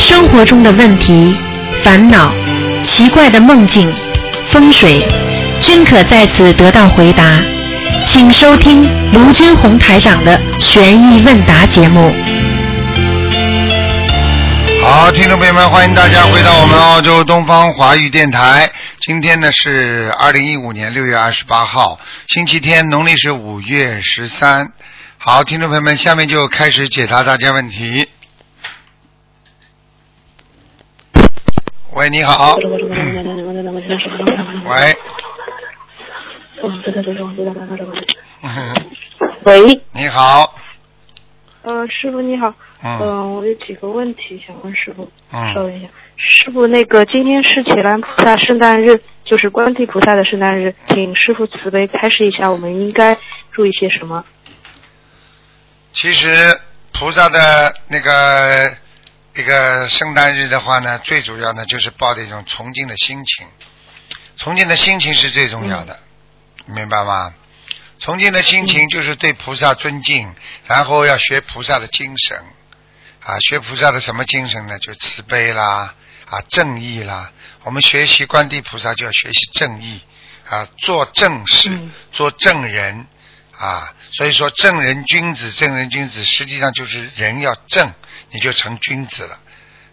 生活中的问题、烦恼、奇怪的梦境、风水，均可在此得到回答。请收听卢军红台长的悬疑问答节目。好，听众朋友们，欢迎大家回到我们澳洲东方华语电台。今天呢是二零一五年六月二十八号，星期天，农历是五月十三。好，听众朋友们，下面就开始解答大家问题。喂，你好。喂。喂，你好。呃，师傅你好。嗯。嗯，我有几个问题想问师傅。嗯。稍等一下，师傅，那个今天是伽蓝菩萨圣诞日，就是观地菩萨的圣诞日，请师傅慈悲开示一下，我们应该注意些什么？其实菩萨的那个一个圣诞日的话呢，最主要呢就是抱着一种崇敬的心情，崇敬的心情是最重要的，明白吗？崇敬的心情就是对菩萨尊敬，然后要学菩萨的精神啊，学菩萨的什么精神呢？就慈悲啦，啊，正义啦。我们学习观地菩萨就要学习正义啊，做正事，嗯做正人啊。所以说，正人君子，正人君子，实际上就是人要正，你就成君子了。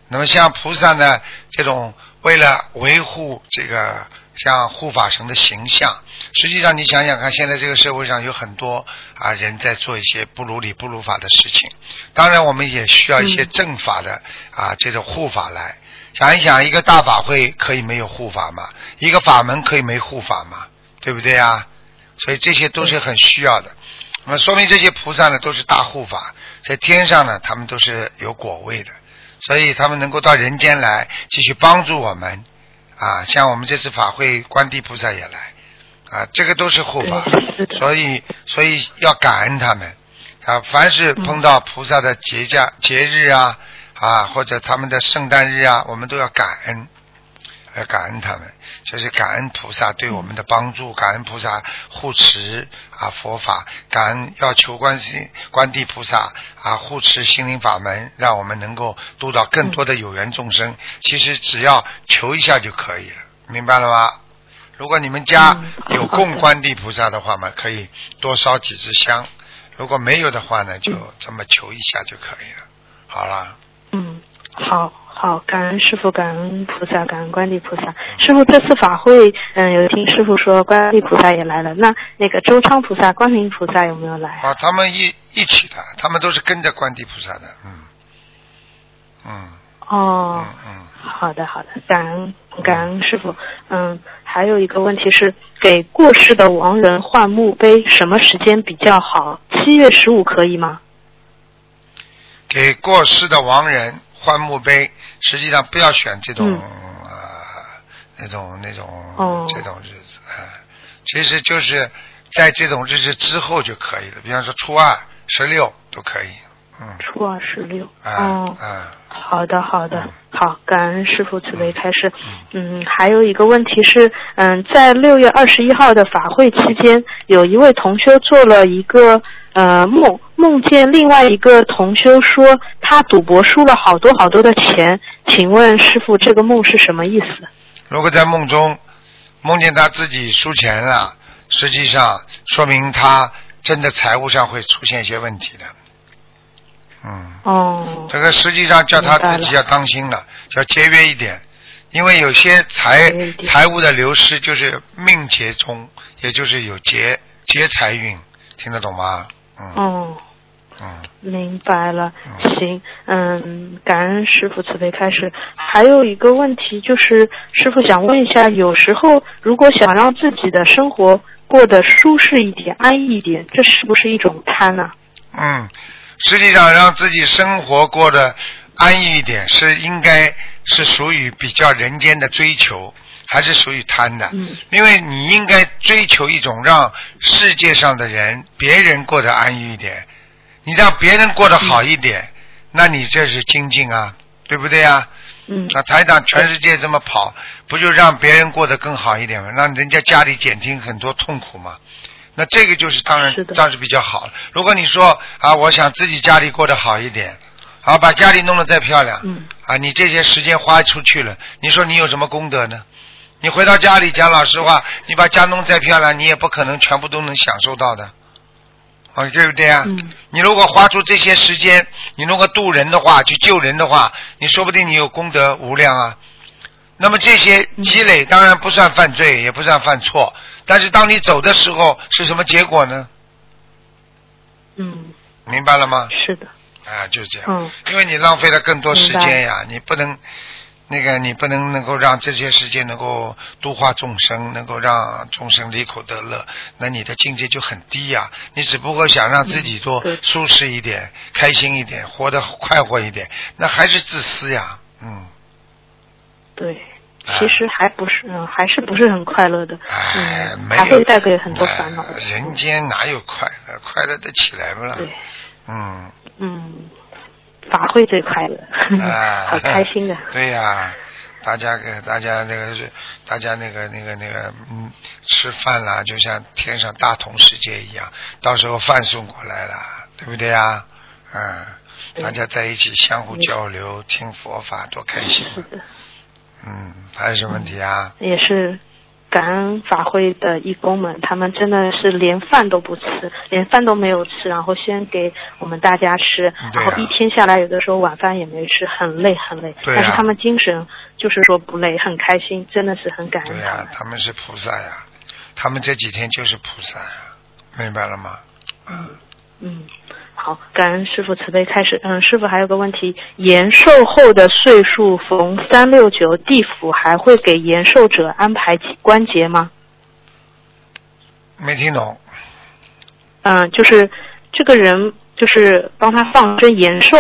那么像菩萨呢，这种为了维护这个像护法神的形象，实际上你想想看，现在这个社会上有很多啊人在做一些不如理不如法的事情。当然，我们也需要一些嗯正法的、啊这种护法来。想一想，一个大法会可以没有护法吗？一个法门可以没护法吗？对不对啊？所以这些都是很需要的。那么说明这些菩萨呢都是大护法，在天上呢他们都是有果位的，所以他们能够到人间来继续帮助我们啊。像我们这次法会，观地菩萨也来啊，这个都是护法，是所以所以要感恩他们啊。凡是碰到菩萨的节假节日啊啊，或者他们的圣诞日啊，我们都要感恩。要感恩他们，就是感恩菩萨对我们的帮助，感恩菩萨护持啊佛法，感恩要求观世观地菩萨啊护持心灵法门，让我们能够度到更多的有缘众生。其实只要求一下就可以了，明白了吗？如果你们家嗯有供观地菩萨的话嘛，可以多烧几支香；如果没有的话呢，就这么求一下就可以了。好了。嗯，好好，感恩师傅，感恩菩萨，感恩观地菩萨。师傅这次法会，嗯，有听师傅说观地菩萨也来了，那那个周昌菩萨、观世音菩萨有没有来啊？啊，他们一一起的，他们都是跟着观地菩萨的，嗯，嗯哦嗯，嗯，好的好的，感恩感恩师傅。嗯，还有一个问题是，给过世的亡人换墓碑，什么时间比较好？七月十五可以吗？给过世的亡人换墓碑，实际上不要选这种、嗯呃那种那种、哦这种日子啊、其实就是在这种日子之后就可以了，比方说初二、十六都可以，嗯，初二十六。啊哦。啊，好的，好的嗯，好，感恩师傅慈悲开示。嗯，还有一个问题是，嗯，在六月二十一号的法会期间，有一位同修做了一个呃梦，梦见另外一个同修说他赌博输了好多好多的钱，请问师傅这个梦是什么意思？如果在梦中梦见他自己输钱了，实际上说明他真的财务上会出现一些问题的。嗯，哦，这个实际上叫他自己要当心了，要节约一点，因为有些财财务的流失就是命劫中，也就是有劫劫财运，听得懂吗？嗯哦。嗯，明白了嗯，行，嗯，感恩师傅慈悲开始。还有一个问题就是，师傅想问一下，有时候如果想让自己的生活过得舒适一点、安逸一点，这是不是一种贪呢、嗯，实际上让自己生活过得安逸一点，是应该是属于比较人间的追求，还是属于贪的？嗯因为你应该追求一种让世界上的人、别人过得安逸一点，你让别人过得好一点，那你这是精进啊，对不对啊？嗯那台长全世界这么跑，不就让别人过得更好一点吗？让人家家里减轻很多痛苦吗。那这个就是当然当然是比较好了。如果你说啊，我想自己家里过得好一点啊，把家里弄得再漂亮，嗯啊，你这些时间花出去了，你说你有什么功德呢？你回到家里讲老实话，你把家弄再漂亮，你也不可能全部都能享受到的，啊，对不对啊？嗯你如果花出这些时间，你如果渡人的话，去救人的话，你说不定你有功德无量啊。那么这些积累当然不算犯罪，也不算犯错，但是当你走的时候是什么结果呢？嗯，明白了吗？是的，啊，就是这样，嗯因为你浪费了更多时间呀，你不能。那个你不能能够让这些时间能够度化众生，能够让众生离苦得乐，那你的境界就很低呀。你只不过想让自己多嗯对舒适一点、开心一点、活得快活一点，那还是自私呀。嗯，对。啊其实还不是，嗯，还是不是很快乐的，哎，嗯，没有还会带给很多烦恼。人间哪有快乐？快乐得起来不啦？对，嗯，嗯，法会最快乐，啊，好开心的。对呀、大家给大家那个是，大家那个那个那个，嗯，吃饭啦，就像天上大同世界一样，到时候饭送过来了，对不对呀？嗯，大家在一起相互交流，听佛法，多开心啊！嗯，还有什么问题啊？也是感恩法会的义工们，他们真的是连饭都不吃，连饭都没有吃，然后先给我们大家吃，啊然后一天下来，有的时候晚饭也没吃，很累很累。对啊但是他们精神就是说不累，很开心，真的是很感恩对呀、他们。他们是菩萨呀，他们这几天就是菩萨呀，明白了吗？嗯。嗯，好，感恩师傅慈悲开始。嗯，师傅还有个问题，延寿后的岁数逢三六九，地府还会给延寿者安排关节吗？没听懂。嗯，就是这个人就是帮他放生延寿，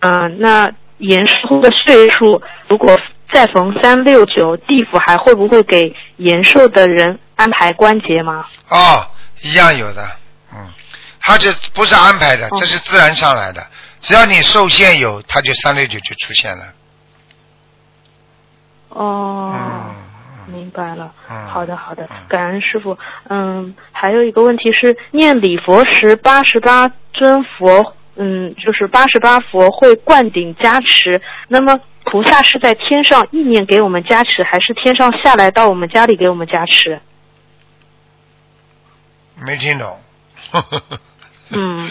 嗯，那延寿后的岁数如果再逢三六九，地府还会不会给延寿的人安排关节吗？哦，一样有的，嗯，他这不是安排的，哦这是自然上来的。只要你受限有，他就三六九就出现了。哦。嗯明白了，嗯好的好的嗯，感恩师傅。嗯，还有一个问题是，念礼佛时八十八尊佛，嗯，就是八十八佛会灌顶加持。那么菩萨是在天上意念给我们加持，还是天上下来到我们家里给我们加持？没听懂。嗯，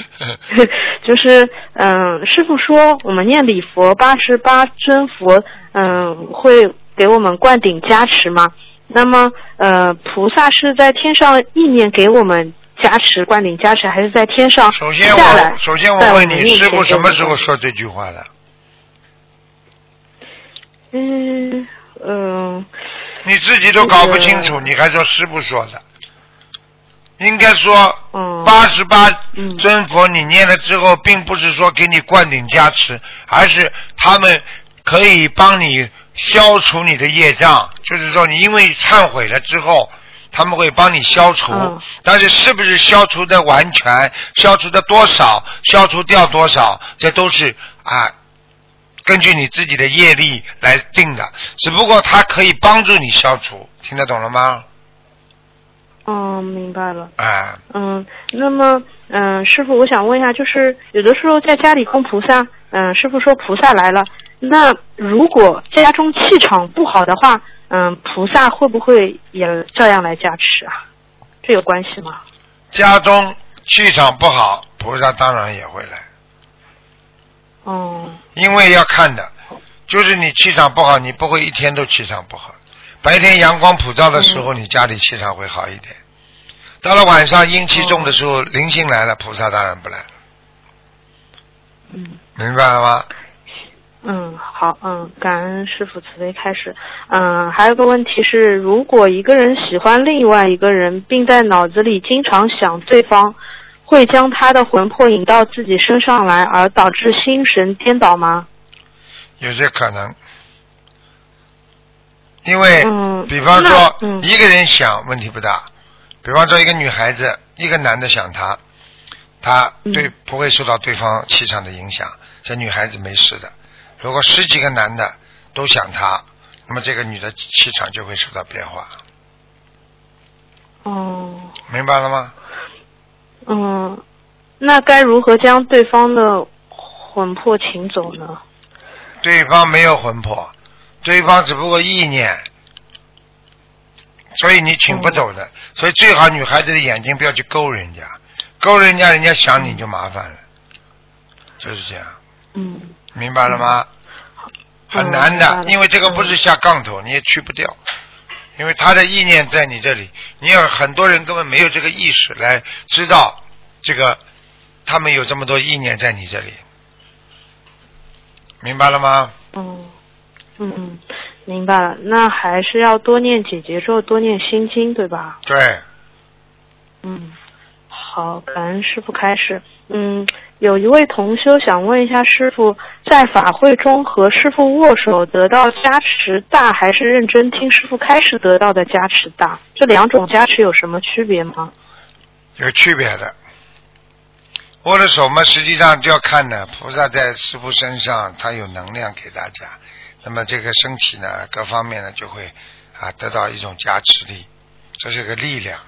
就是嗯，师傅说我们念礼佛八十八尊佛，嗯，会给我们灌顶加持吗？那么呃，菩萨是在天上意念给我们加持灌顶加持，还是在天上首先下来我首先我在问你，师傅什么时候说这句话的？嗯嗯、你自己都搞不清楚，你还说师傅说的？应该说嗯八十八嗯尊佛，你念了之后，并不是说给你灌顶加持，而是他们可以帮你消除你的业障。就是说，你因为忏悔了之后，他们会帮你消除。嗯但是是不是消除的完全，消除的多少，消除掉多少，这都是啊。根据你自己的业力来定的，只不过它可以帮助你消除，听得懂了吗？嗯，明白了。啊，嗯，那么，嗯，师傅，我想问一下，就是有的时候在家里供菩萨，嗯，师傅说菩萨来了，那如果家中气场不好的话，嗯，菩萨会不会也照样来加持啊？这有关系吗？家中气场不好，菩萨当然也会来，哦，因为要看的，就是你气场不好，你不会一天都气场不好。白天阳光普照的时候，你家里气场会好一点。到了晚上阴气重的时候，灵性来了，菩萨当然不来了，嗯明白了吗？嗯，好，嗯，感恩师傅慈悲开始。嗯，还有个问题是，如果一个人喜欢另外一个人，并在脑子里经常想对方，会将他的魂魄引到自己身上来，而导致心神颠倒吗？有些可能，因为、嗯比方说一个人想问题不大，比方说一个女孩子，一个男的想她，她对、嗯不会受到对方气场的影响，这女孩子没事的。如果十几个男的都想她，那么这个女的气场就会受到变化，哦，明白了吗？嗯，那该如何将对方的魂魄请走呢？对方没有魂魄，对方只不过意念，所以你请不走的。所以最好女孩子的眼睛不要去勾人家，勾人家人家想你就麻烦了，就是这样，嗯。明白了吗？很嗯难的，因为这个不是下杠头，你也去不掉。因为他的意念在你这里，你有很多人根本没有这个意识来知道这个，他们有这么多意念在你这里，明白了吗？嗯嗯嗯，明白了。那还是要多念解结咒，多念心经，对吧？对，嗯，好，感恩师傅开始。嗯，有一位同修想问一下师傅，在法会中和师傅握手得到加持大，还是认真听师傅开始得到的加持大？这两种加持有什么区别吗？有区别的。握着手嘛，实际上就要看呢，菩萨在师傅身上，他有能量给大家，那么这个身体呢，各方面呢就会啊得到一种加持力，这是个力量。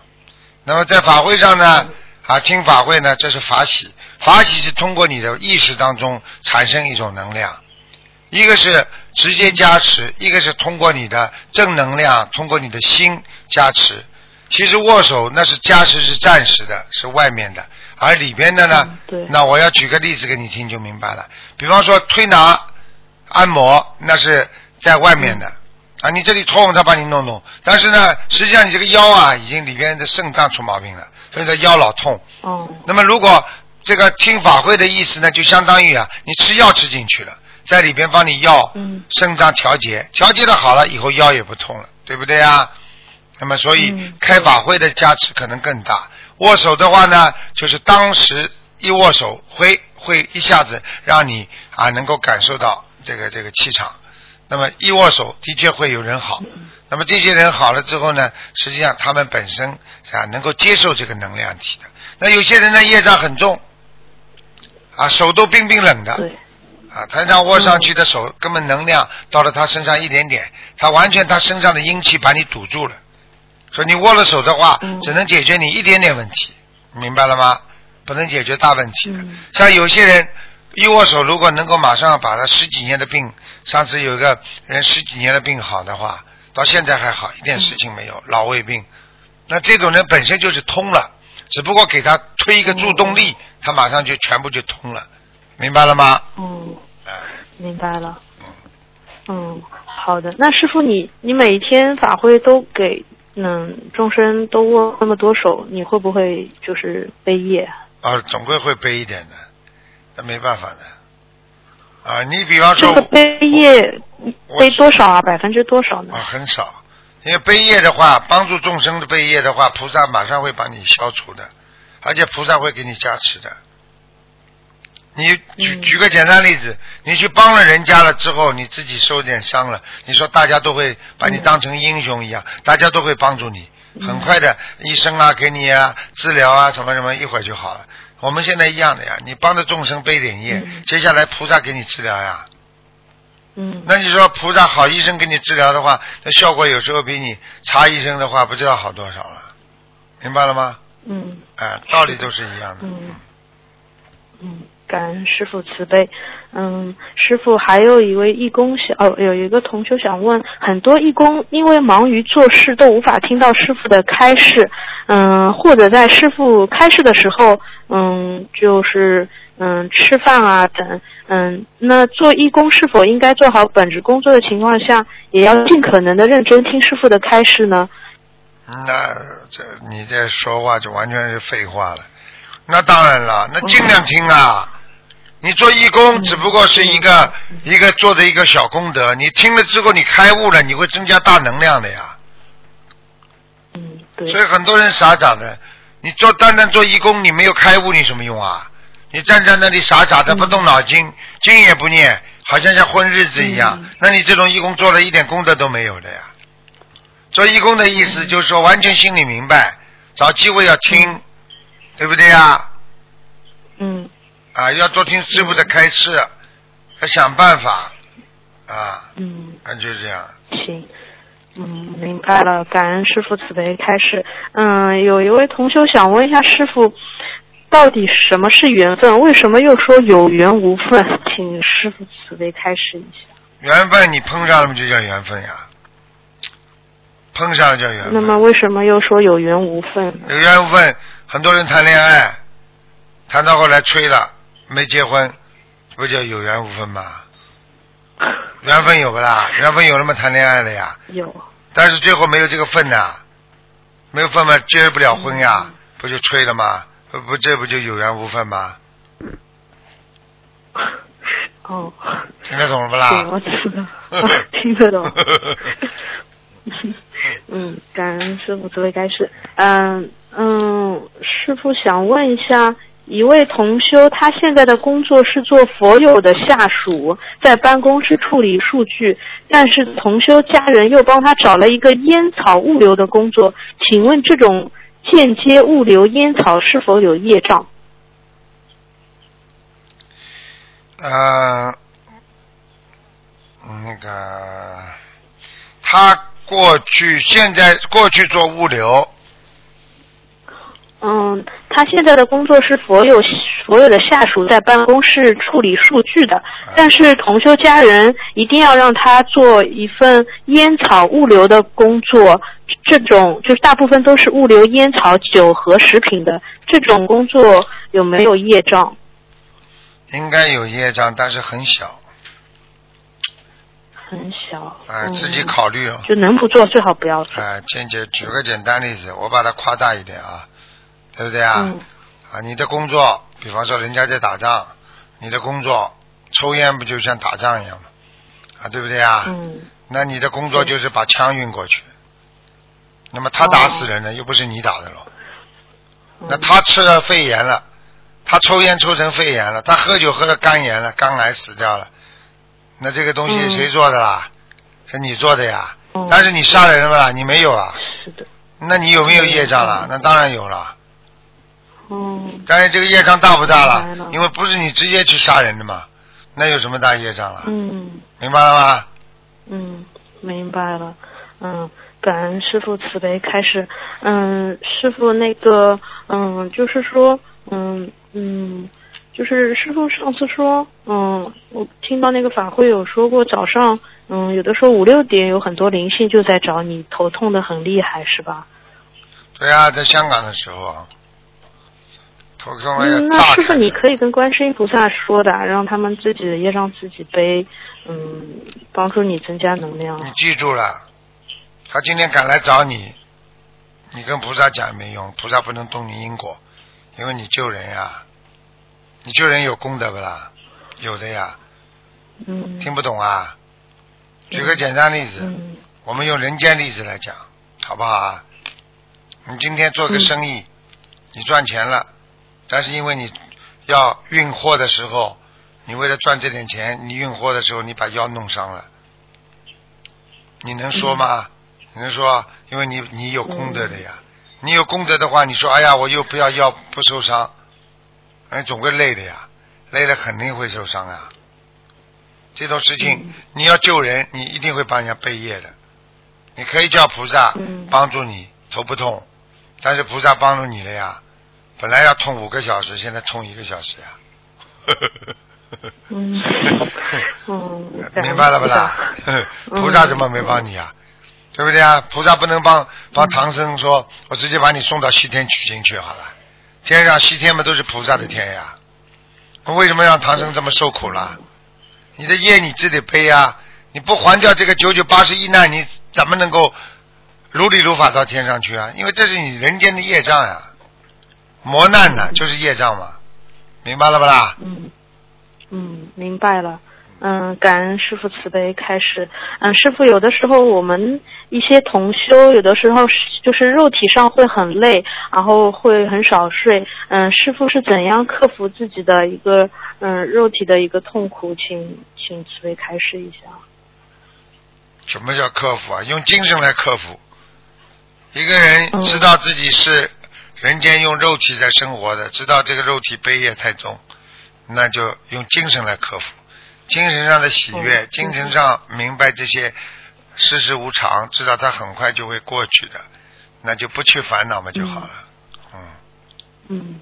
那么在法会上呢，啊听法会呢，这是法喜，法喜是通过你的意识当中产生一种能量，一个是直接加持，一个是通过你的正能量，通过你的心加持。其实握手那是加持是暂时的，是外面的，而里边的呢嗯，对那我要举个例子给你听就明白了。比方说推拿、按摩，那是在外面的啊，你这里痛他帮你弄弄，但是呢，实际上你这个腰啊，已经里边的肾脏出毛病了，所以说腰老痛。哦，那么如果这个听法会的意思呢，就相当于啊，你吃药吃进去了，在里边帮你药嗯肾脏调节，调节的好了以后腰也不痛了，对不对啊？那么所以嗯开法会的加持可能更大。握手的话呢，就是当时一握手会会一下子让你啊能够感受到这个这个气场。那么一握手的确会有人好。那么这些人好了之后呢，实际上他们本身啊能够接受这个能量体的。那有些人呢业障很重，啊手都冰冰冷的，对，啊，台上握上去的手根本能量到了他身上一点点，他完全他身上的阴气把你堵住了，所以你握了手的话，嗯只能解决你一点点问题，明白了吗？不能解决大问题的。嗯像有些人一握手，如果能够马上把他十几年的病，上次有个人十几年的病好的话，到现在还好，一点事情没有，老胃病。那这种人本身就是通了，只不过给他推一个助动力，他马上就全部就通了，明白了吗？嗯，哎、明白了。嗯，好的。那师傅你，你每一天法会都给嗯众生都握那么多手，你会不会就是背业？啊，总归会背一点的，那没办法的。啊，你比方说这个背业我背多少啊？百分之多少呢啊，？很少，因为背业的话，帮助众生的背业的话，菩萨马上会把你消除的，而且菩萨会给你加持的。你举嗯举个简单例子，你去帮了人家了之后，你自己受点伤了，你说大家都会把你嗯当成英雄一样，大家都会帮助你，很快的，医生啊给你啊治疗啊什么什么，一会儿就好了。我们现在一样的呀，你帮着众生背点业，嗯接下来菩萨给你治疗呀。嗯那你说菩萨好医生给你治疗的话，那效果有时候比你差医生的话不知道好多少了，明白了吗？嗯哎、道理都是一样的。嗯嗯，感恩师傅慈悲。嗯，师傅还有一位义工想哦，有一个同学想问，很多义工因为忙于做事都无法听到师傅的开示，嗯，或者在师傅开示的时候，嗯，就是嗯吃饭啊等，嗯，那做义工是否应该做好本职工作的情况下，也要尽可能的认真听师傅的开示呢？那这你这说话就完全是废话了。那当然了，那尽量听啊。你做义工嗯。只不过是一个、一个做的一个小功德，你听了之后你开悟了，你会增加大能量的呀。嗯，对。所以很多人傻傻的，你做单单做义工，你没有开悟，你什么用啊？你站在那里傻傻的嗯。不动脑筋，经也不念，好像像混日子一样，嗯。那你这种义工做了一点功德都没有的呀。做义工的意思就是说，完全心里明白，找机会要听，对不对呀？嗯啊，要多听师傅的开示，要想办法，啊，嗯。那就这样。行，嗯，明白了，感恩师傅慈悲开示。嗯，有一位同修想问一下师傅，到底什么是缘分？为什么又说有缘无分？请师傅慈悲开示一下。缘分你碰上了就叫缘分呀，碰上了叫缘分。那么为什么又说有缘无分？有缘无分，很多人谈恋爱，谈到后来吹了，没结婚，不叫有缘无分吗？缘分有不啦？缘分有了嘛，谈恋爱了呀。有。但是最后没有这个份呐，没有份嘛，结不了婚呀，不就吹了吗？不不，这不就有缘无分吗？哦。听得懂了不啦？我知道，听得懂。嗯，感恩师傅慈悲开示。嗯嗯，师傅想问一下，一位同修，他现在的工作是做佛友的下属，在办公室处理数据，但是同修家人又帮他找了一个烟草物流的工作，请问这种间接物流烟草是否有业障？呃，那个，他过去、现在、过去做物流。嗯，他现在的工作是所有所有的下属在办公室处理数据的，但是同修家人一定要让他做一份烟草物流的工作，这种就是大部分都是物流烟草、酒和食品的这种工作有没有业障？应该有业障，但是很小。很小。哎，自己考虑了。就能不做最好不要做。哎，简简举个简单例子，我把它夸大一点啊，对不对啊？嗯。啊，你的工作，比方说人家在打仗，你的工作抽烟不就像打仗一样吗？啊，对不对啊？嗯。那你的工作就是把枪运过去，那么他打死人了，又不是你打的喽。那他吃了肺炎了。他抽烟抽成肺炎了，他喝酒喝了肝炎了，肝癌死掉了。那这个东西谁做的啦？是你做的呀。但是你杀人了吧？你没有啊。是的。那你有没有业障了？那当然有了。嗯。但是这个业障大不大了？因为不是你直接去杀人的嘛，那有什么大业障了？嗯。明白了吗？嗯，明白了。嗯，感恩师傅慈悲开始。嗯，师傅那个，嗯，就是说，嗯。嗯，就是师傅上次说，嗯，我听到那个法会有说过，早上，嗯，有的时候五六点有很多灵性就在找你，头痛的很厉害，是吧？对啊，在香港的时候，头痛嗯，那师傅你可以跟观世音菩萨说的，让他们自己的业障自己背，嗯，帮助你增加能量。你记住了，他今天敢来找你，你跟菩萨讲也没用，菩萨不能动你因果。因为你救人呀，你救人有功德不啦？有的呀。嗯。听不懂啊？举个简单例子，我们用人间例子来讲，好不好啊？你今天做个生意，你赚钱了，但是因为你要运货的时候，你为了赚这点钱，你运货的时候你把腰弄伤了，你能说吗？你能说？因为你你有功德的呀。你有功德的话，你说哎呀，我又不要腰不受伤，哎，总归累的呀，累了肯定会受伤啊。这种事情你要救人，你一定会帮人家背业的。你可以叫菩萨帮助你头不痛，但是菩萨帮助你了呀，本来要痛五个小时，现在痛一个小时呀。嗯，嗯，明白了不啦？菩萨怎么没帮你啊？对不对啊？菩萨不能帮帮唐僧说，我直接把你送到西天取经去好了。天上西天嘛都是菩萨的天呀，我为什么让唐僧这么受苦了？你的业你自己背呀，你不还掉这个九九八十一难，你怎么能够如理如法到天上去啊？因为这是你人间的业障呀，磨难呢就是业障嘛，明白了不啦？嗯嗯，明白了。嗯，感恩师傅慈悲开始。嗯，师傅有的时候我们一些同修，有的时候就是肉体上会很累，然后会很少睡。嗯，师傅是怎样克服自己的一个嗯肉体的一个痛苦？请请慈悲开示一下。什么叫克服啊？用精神来克服。一个人知道自己是人间用肉体在生活的，知道这个肉体悲业太重，那就用精神来克服。精神上的喜悦，精神上明白这些世事无常，知道它很快就会过去的，那就不去烦恼嘛就好了。嗯。嗯，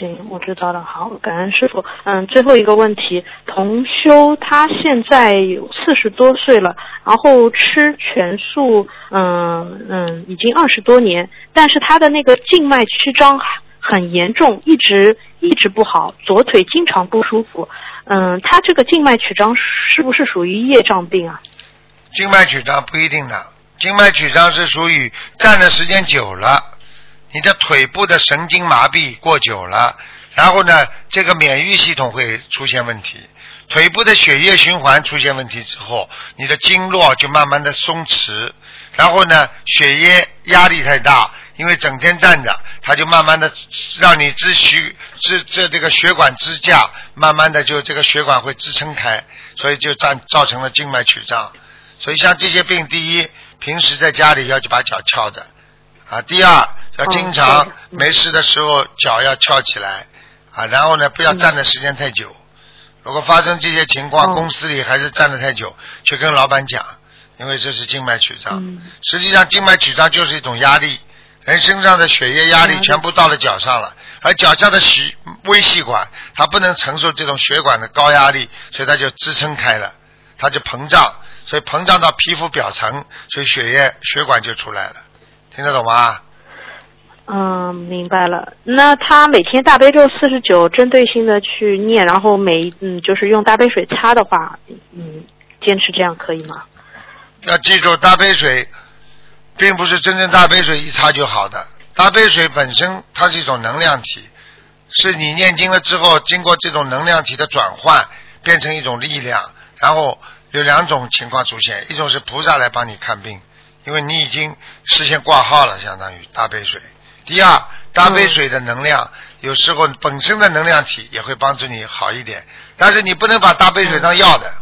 行，我知道了。好，感恩师傅。嗯，最后一个问题，同修他现在有四十多岁了，然后吃全素，嗯嗯，已经二十多年，但是他的那个静脉曲张很严重，一直一直不好，左腿经常不舒服。嗯，他这个静脉曲张是不是属于业障病啊？静脉曲张不一定的，静脉曲张是属于站的时间久了，你的腿部的神经麻痹过久了，然后呢，这个免疫系统会出现问题，腿部的血液循环出现问题之后，你的经络就慢慢的松弛，然后呢，血液压力太大，因为整天站着，它就慢慢的让你支血支这这个血管支架，慢慢的就这个血管会支撑开，所以就造造成了静脉曲张。所以像这些病，第一，平时在家里要去把脚翘着，啊，第二，要经常没事的时候脚要翘起来，啊，然后呢，不要站的时间太久。如果发生这些情况，公司里还是站的太久，去跟老板讲，因为这是静脉曲张。实际上，静脉曲张就是一种压力，人身上的血液压力全部到了脚上了，而脚下的细微细管它不能承受这种血管的高压力，所以它就支撑开了，它就膨胀。所以膨胀到皮肤表层，所以血液血管就出来了，听得懂吗？嗯，明白了。那他每天大悲咒四十九，针对性的去念，然后每嗯就是用大杯水擦的话，嗯，坚持这样可以吗？要记住，大杯水并不是真正大杯水一擦就好的。大杯水本身它是一种能量体，是你念经了之后，经过这种能量体的转换，变成一种力量，然后。有两种情况出现，一种是菩萨来帮你看病，因为你已经事先挂号了，相当于大杯水。第二，大杯水的能量有时候本身的能量体也会帮助你好一点，但是你不能把大杯水当药的，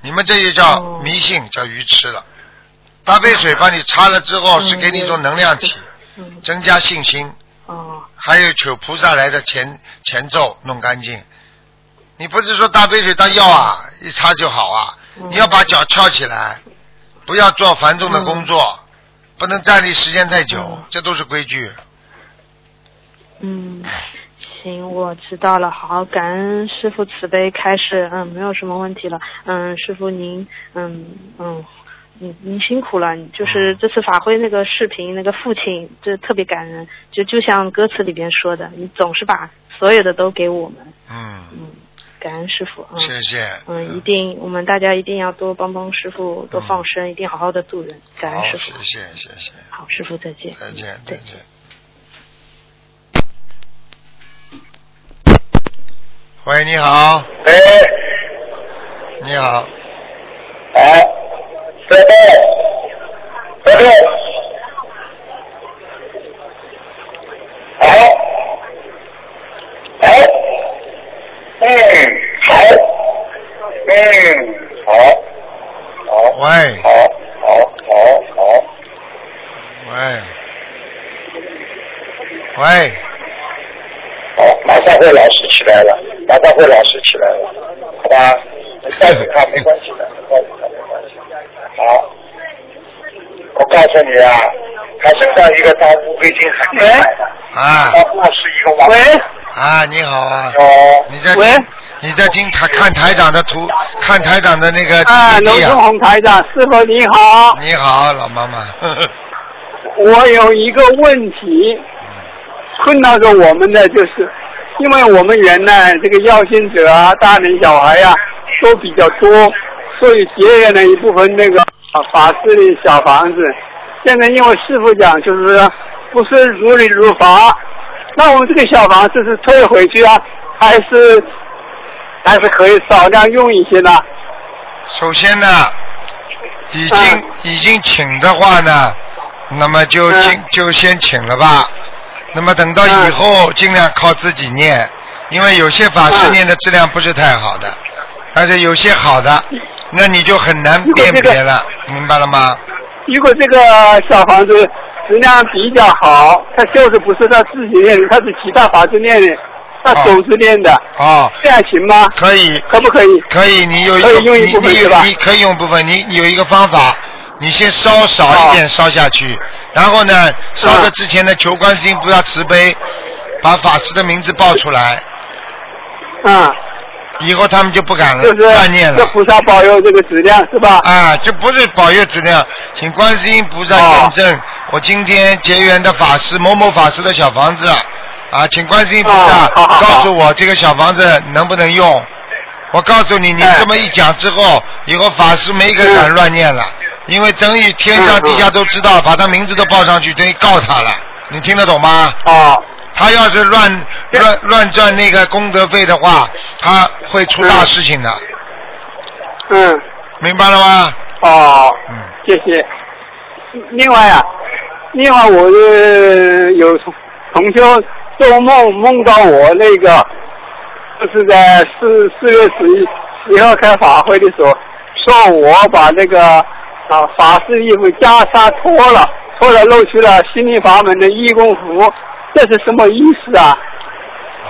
你们这就叫迷信，叫愚痴了。大杯水帮你擦了之后，是给你一种能量体，增加信心。哦。还有求菩萨来的前前奏弄干净。你不是说大杯水当药啊，一擦就好啊？你要把脚翘起来，不要做繁重的工作，不能站立时间太久，这都是规矩。嗯，行，我知道了。好，感恩师傅慈悲开示。嗯，没有什么问题了。嗯，师傅您，嗯嗯，您您辛苦了。就是这次法会那个视频，那个父亲，这特别感人。就就像歌词里边说的，你总是把所有的都给我们。嗯嗯。感恩师傅，嗯，谢谢，嗯，一定，我们大家一定要多帮帮师傅，多放生，一定好好的度人。感恩师傅，谢谢，谢谢。好，师傅再见。再见，再见。喂，你好。哎。你好。哎，师傅，师傅。哎。哎。嗯，好，嗯，好，好，喂，好，好，好，好，喂，喂，好，马上会老实起来了，马上会老实起来了，好吧？带着他没关系的，带着他没关系。好，我告诉你啊，他身上一个大乌龟精很厉害的，啊，他不是一个王。喂。啊，你好啊！你在喂？你在听台看台长的图，看台长的那个啊，龙中红台长，师傅你好。你好，老妈妈。我有一个问题，困扰着我们的就是，因为我们原来这个要心者啊，大人小孩呀都比较多，所以节约了一部分那个法师的小房子。现在因为师傅讲就是不是如理如法。那我们这个小房子是退回去啊，还是还是可以少量用一些呢？首先呢，已经已经请的话呢，那么就尽就先请了吧。那么等到以后尽量靠自己念，因为有些法师念的质量不是太好的，但是有些好的，那你就很难辨别了，明白了吗？如果这个小房子。质量比较好，他就是不是他自己练的，他是其他法师练的，他手指练的。哦。这样行吗？可以。可不可以？可以，你有可以用一部分？你可以用部分，你有一个方法，你先烧少一点烧下去，然后呢，烧的之前呢求观世音菩萨慈悲，把法师的名字报出来，啊，以后他们就不敢就是乱念了。这菩萨保佑这个质量是吧？啊，这不是保佑质量，请观世音菩萨验证我今天结缘的法师某某法师的小房子啊，请观世音菩萨告诉我这个小房子能不能用。我告诉你，你哎这么一讲之后，以后法师没一个敢乱念了，因为等于天上地下都知道，把他名字都报上去，等于告他了。你听得懂吗？哦，他要是乱乱乱赚那个功德费的话，他会出大事情的，嗯，明白了吗？哦，嗯。谢谢。另外啊，另外我是有同同修做梦梦到我那个，就是在四四月十一十一号开法会的时候，说我把那个啊法师衣服袈裟脱了，脱了露出了心灵法门的义工服，这是什么意思啊？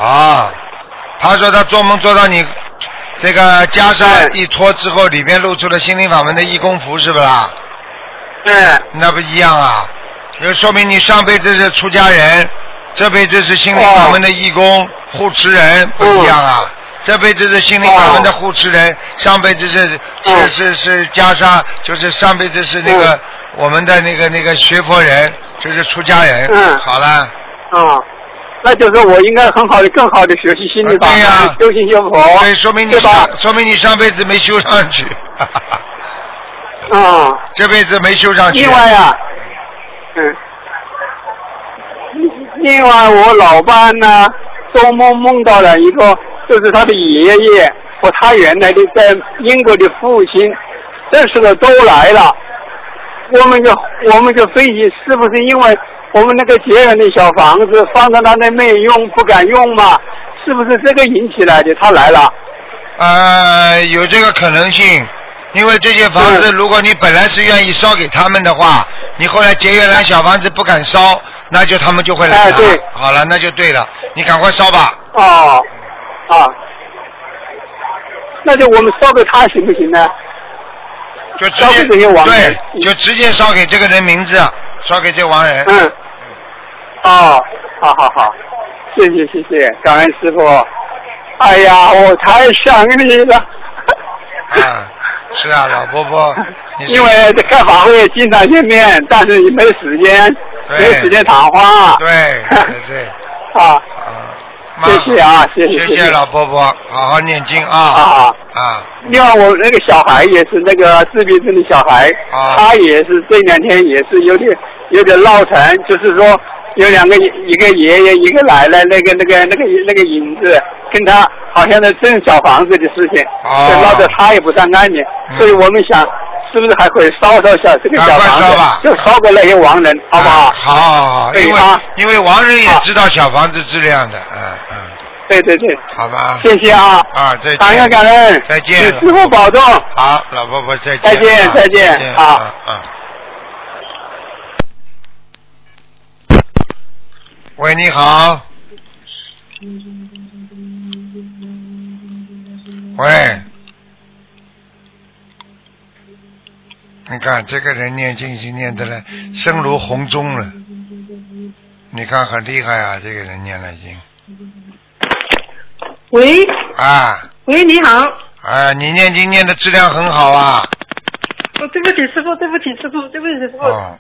啊，他说他做梦做到你这个袈裟一脱之后，里面露出了心灵法门的义工服，是不啦？对，那不一样啊，就说明你上辈子是出家人，这辈子是心灵法门的义工、护持人，不一样啊。这辈子是心灵法门的护持人，上辈子是是嗯是是袈裟，就是上辈子是那个嗯我们的那个那个学佛人，就是出家人。嗯好了。啊，那就是我应该很好的、更好的学习心理法门，啊对呀。修行修佛，对，说明你？上，说明你上辈子没修上去，啊，这辈子没修上去。另外呀、嗯，另外我老伴呢，做梦梦到了一个，就是他的爷爷和他原来的在英国的父亲，这时候都来了，我们就我们就分析是不是因为我们那个结缘的小房子放在那里没用，不敢用嘛？是不是这个引起来的？他来了。呃，有这个可能性，因为这些房子，嗯如果你本来是愿意烧给他们的话，你后来结缘来小房子不敢烧，那就他们就会来了。哎对好了，那就对了，你赶快烧吧。哦，啊，那就我们烧给他行不行呢？就直烧给这些接亡人对，就直接烧给这个人名字，烧给这亡人。嗯，哦，好好好，谢谢谢谢，感恩师傅。哎呀，我太想你了。啊，是啊，老伯伯，因为这开法会经常见面，但是没时间，对。没时间谈话。对 对对。啊啊，谢谢啊谢谢谢谢谢老伯伯，好好念经啊啊。啊，另外，我那个小孩也是那个自闭症的小孩，啊。他也是这两天也是有点有点闹腾，就是说有两个一个爷爷一个奶奶，那个那个那个那个影子跟他好像在争小房子的事情，哦。就闹得他也不太安宁，嗯。所以我们想是不是还可以烧烧小这个小房烧吧。子，就烧给那些亡人，好不好？啊好好好，因为对啊。因为亡人也啊知道小房子质量的，嗯嗯，对对对，好吧，谢谢啊，啊，再见，感恩感恩，再见。请师傅保重。好，老婆婆再见，再见啊再见。再见好。啊喂，你好。喂，你看这个人念经已经念得了声如洪钟了，你看很厉害啊，这个人念了已经。喂。啊。喂，你好，啊，你念经念的质量很好啊，哦，对不起师傅，对不起师傅，对不起师傅。哦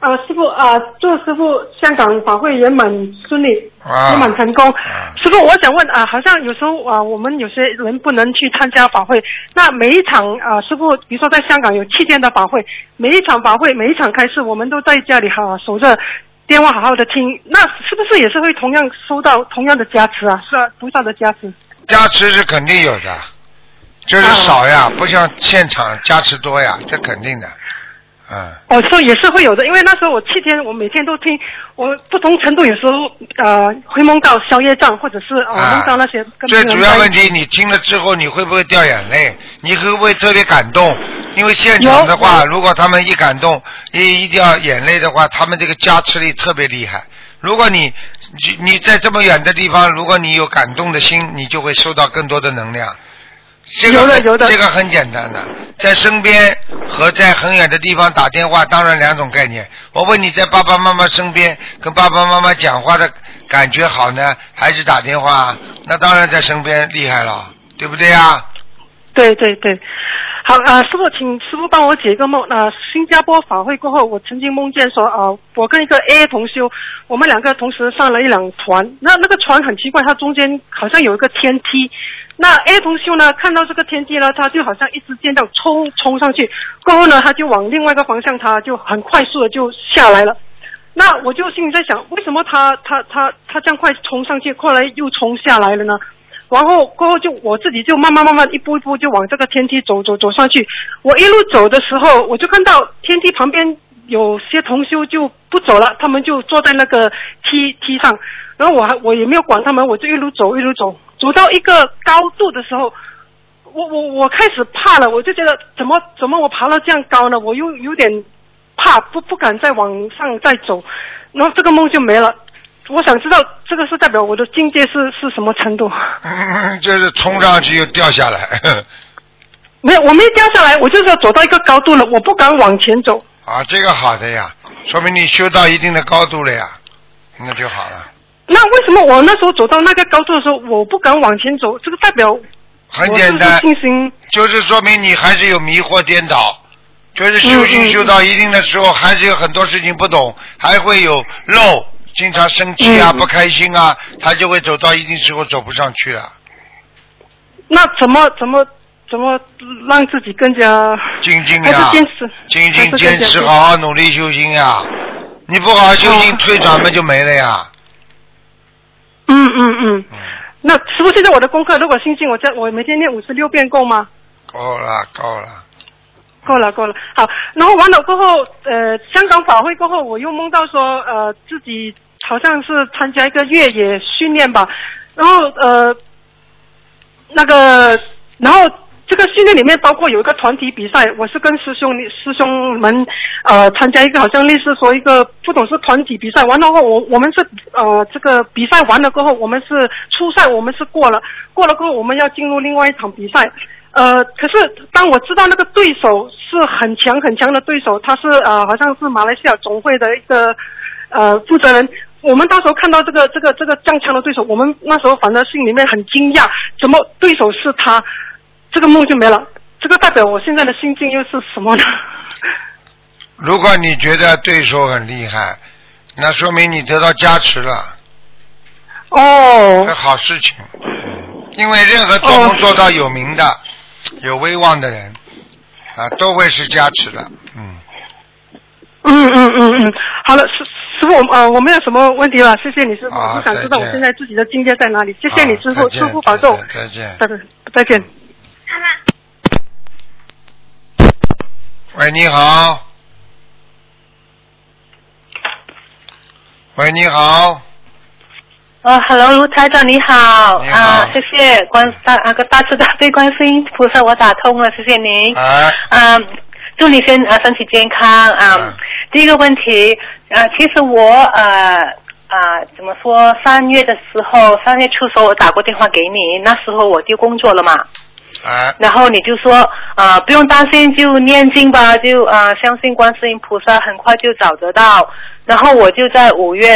啊，师傅啊，祝师傅香港法会圆满顺利，啊圆满成功。啊师傅，我想问啊，好像有时候啊，我们有些人不能去参加法会，那每一场啊，师傅，比如说在香港有七天的法会，每一场法会，每一场开示，我们都在家里哈、守着电话好好的听，那是不是也是会同样收到同样的加持啊？是啊，菩萨的加持。加持是肯定有的，就是少呀，不像现场加持多呀，这肯定的，嗯。哦，说也是会有的，因为那时候我七天，我每天都听，我不同程度有时候呃会梦到宵夜障，或者是呃啊梦到那些跟最主要问题，你听了之后，你会不会掉眼泪？你会不会特别感动？因为现场的话，如果他们一感动，一一掉眼泪的话，他们这个加持力特别厉害。如果你你你在这么远的地方，如果你有感动的心，你就会收到更多的能量。这个有的有的这个很简单的，在身边和在很远的地方打电话，当然两种概念。我问你在爸爸妈妈身边跟爸爸妈妈讲话的感觉好呢，还是打电话？那当然在身边厉害了，对不对呀？对对对，好呃，师傅，请师傅帮我解一个梦。呃，新加坡法会过后，我曾经梦见说，呃，我跟一个 A 同修，我们两个同时上了一辆船。那那个船很奇怪，它中间好像有一个天梯。那 A 同修呢，看到这个天梯呢，他就好像一支箭这样冲冲上去，过后呢，他就往另外一个方向，他就很快速的就下来了。那我就心里在想，为什么他他他他这样快冲上去，后来又冲下来了呢？然后过后就我自己就慢慢慢慢一步一步就往这个天梯走走走上去。我一路走的时候，我就看到天梯旁边有些同修就不走了，他们就坐在那个梯梯上。然后我还我也没有管他们，我就一路走一路走，走到一个高度的时候，我我我开始怕了，我就觉得怎么怎么我爬到这样高呢？我又有点怕，不不敢再往上再走，然后这个梦就没了。我想知道这个是代表我的境界是是什么程度？嗯，就是冲上去又掉下来。没有，我没掉下来，我就是要走到一个高度了，我不敢往前走。啊，这个好的呀，说明你修到一定的高度了呀，那就好了。那为什么我那时候走到那个高度的时候，我不敢往前走？这个代表很简单信心就是说明你还是有迷惑颠倒，就是修行修到一定的时候，还是有很多事情不懂，还会有漏，经常生气啊、嗯不开心啊，他就会走到一定时候走不上去了。那怎么怎么怎么让自己更加还精进呀是坚持？精还是更进坚持，好好努力修心呀！你不好好修心，哦退转嘛就没了呀。嗯嗯嗯。嗯，那师傅，现在我的功课，如果心经我在我每天念五十六遍够吗？够了够了，够了够了，好，然后完了过后，呃，香港法会过后，我又梦到说，呃，自己好像是参加一个越野训练吧，然后呃，那个，然后这个训练里面包括有一个团体比赛，我是跟师兄师兄们呃参加一个好像类似说一个不懂是团体比赛，完了后我我们是呃这个比赛完了过后，我们是初赛我们是过了，过了过后我们要进入另外一场比赛。呃，可是当我知道那个对手是很强很强的对手，他是呃好像是马来西亚总会的一个呃负责人。我们到时候看到这个这个这个这样强的对手，我们那时候反正心里面很惊讶，怎么对手是他？这个梦就没了。这个代表我现在的心境又是什么呢？如果你觉得对手很厉害，那说明你得到加持了，哦是好事情。嗯，因为任何做梦做到有名的、有威望的人啊，都会是加持的。嗯，嗯嗯嗯嗯，好了，师师傅，呃，我没有什么问题了，谢谢你师傅，好我想知道我现在自己的境界在哪里，谢谢你师傅，师傅保重，再见再见，再见。喂，你好。喂，你好。哦，Hello，卢台长你好，你好啊，谢谢观大那个大慈大悲观世音菩萨，我打通了，谢谢您。啊，啊，祝你身啊身体健康啊。嗯第一个问题，啊，其实我呃啊怎么说，三月的时候，三月初的时候我打过电话给你，那时候我就工作了嘛，哎，然后你就说啊、不用担心，就念经吧，就啊、相信观世音菩萨很快就找得到。然后我就在五月